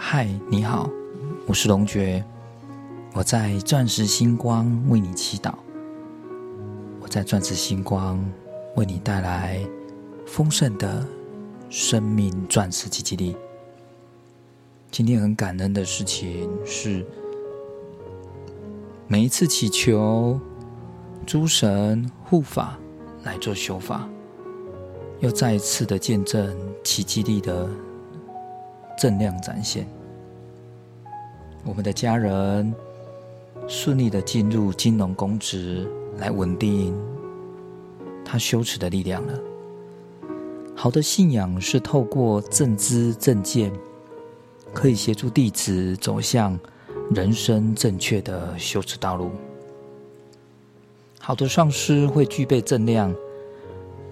嗨，你好，我是龙觉，我在钻石星光为你祈祷，我在钻石星光为你带来丰盛的生命钻石积极力。今天很感恩的事情是，每一次祈求诸神护法来做修法，又再一次的见证奇迹力的正量展现。我们的家人顺利的进入金融公职，来稳定他修持的力量了。好的信仰是透过正知正见，可以协助弟子走向人生正确的修持道路。好的上师会具备正量，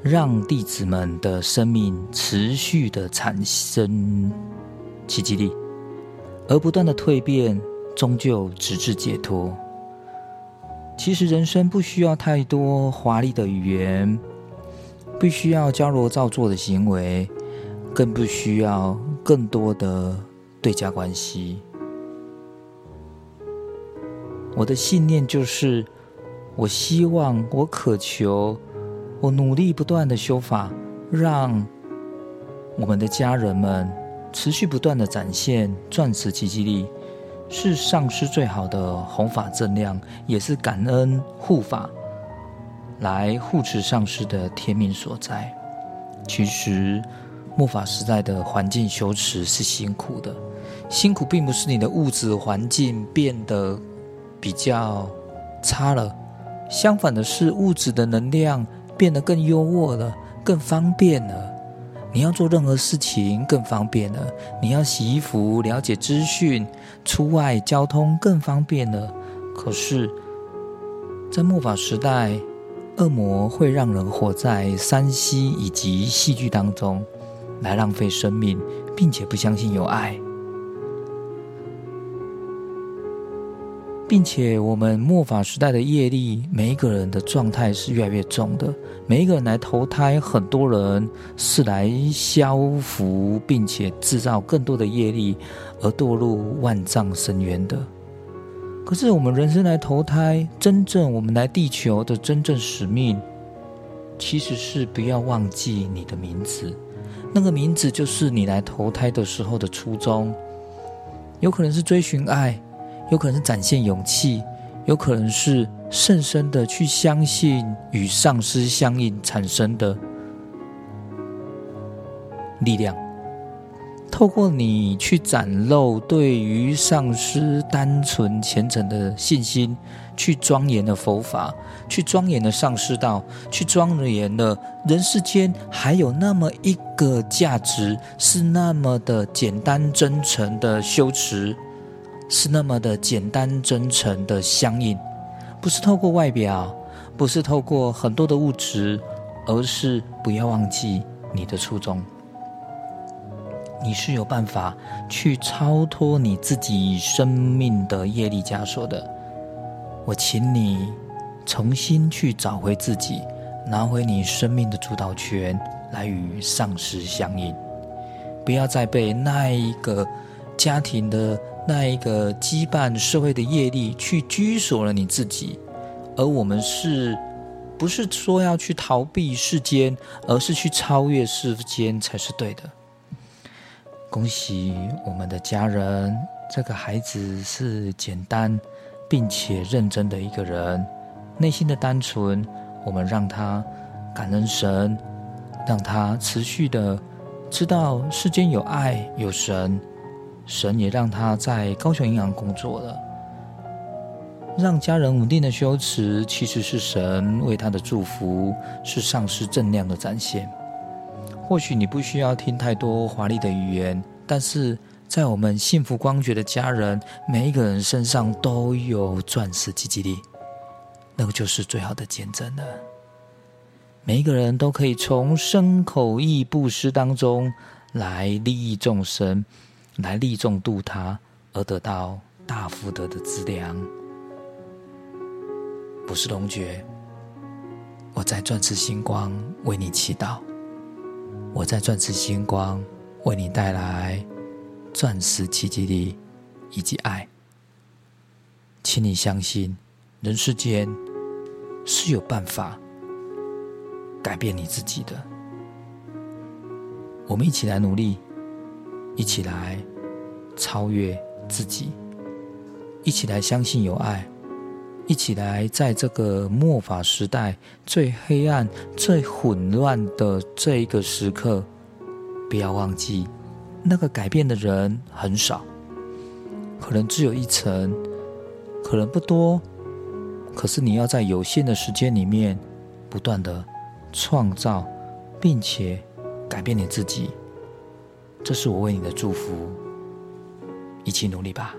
让弟子们的生命持续的产生奇迹力。而不断的蜕变，终究直至解脱。其实人生不需要太多华丽的语言，不需要矫揉造作的行为，更不需要更多的对价关系。我的信念就是：我希望，我渴求，我努力不断的修法，让我们的家人们。持续不断的展现钻石奇迹力，是上师最好的弘法正量，也是感恩护法来护持上师的天命所在。其实末法时代的环境修持是辛苦的，辛苦并不是你的物质环境变得比较差了，相反的是物质的能量变得更优渥了，更方便了。你要做任何事情更方便了，你要洗衣服、了解资讯、出外交通更方便了。可是，在末法时代，恶魔会让人活在山西以及戏剧当中，来浪费生命，并且不相信有爱。并且，我们末法时代的业力，每一个人的状态是越来越重的。每一个人来投胎，很多人是来消福，并且制造更多的业力，而堕入万丈深渊的。可是，我们人生来投胎，真正我们来地球的真正使命，其实是不要忘记你的名字。那个名字就是你来投胎的时候的初衷，有可能是追寻爱。有可能是展现勇气，有可能是甚深的去相信与上师相应产生的力量。透过你去展露对于上师单纯虔诚的信心，去庄严的佛法，去庄严的上师道，去庄严的人世间还有那么一个价值，是那么的简单真诚的修持。是那么的简单真诚的相应，不是透过外表，不是透过很多的物质，而是不要忘记你的初衷。你是有办法去超脱你自己生命的业力枷锁的。我请你重新去找回自己，拿回你生命的主导权，来与上师相应。不要再被那一个家庭的。那一个羁绊社会的业力去拘锁了你自己，而我们是不是说要去逃避世间，而是去超越世间才是对的？恭喜我们的家人，这个孩子是简单并且认真的一个人，内心的单纯，我们让他感恩神，让他持续的知道世间有爱有神。神也让他在高雄银行工作了，让家人稳定的修持，其实是神为他的祝福，是上师正量的展现。或许你不需要听太多华丽的语言，但是在我们幸福光觉的家人，每一个人身上都有钻石积极力，那个就是最好的见证了。每一个人都可以从身口意布施当中来利益众生。来利众度他，而得到大福德的资粮。不是龙觉，我在钻石星光为你祈祷，我在钻石星光为你带来钻石奇迹力以及爱。请你相信，人世间是有办法改变你自己的。我们一起来努力，一起来超越自己，一起来相信有爱，一起来在这个末法时代最黑暗、最混乱的这一个时刻，不要忘记，那个改变的人很少，可能只有一层。可能不多，可是你要在有限的时间里面，不断的创造，并且改变你自己，这是我为你的祝福，一起努力吧。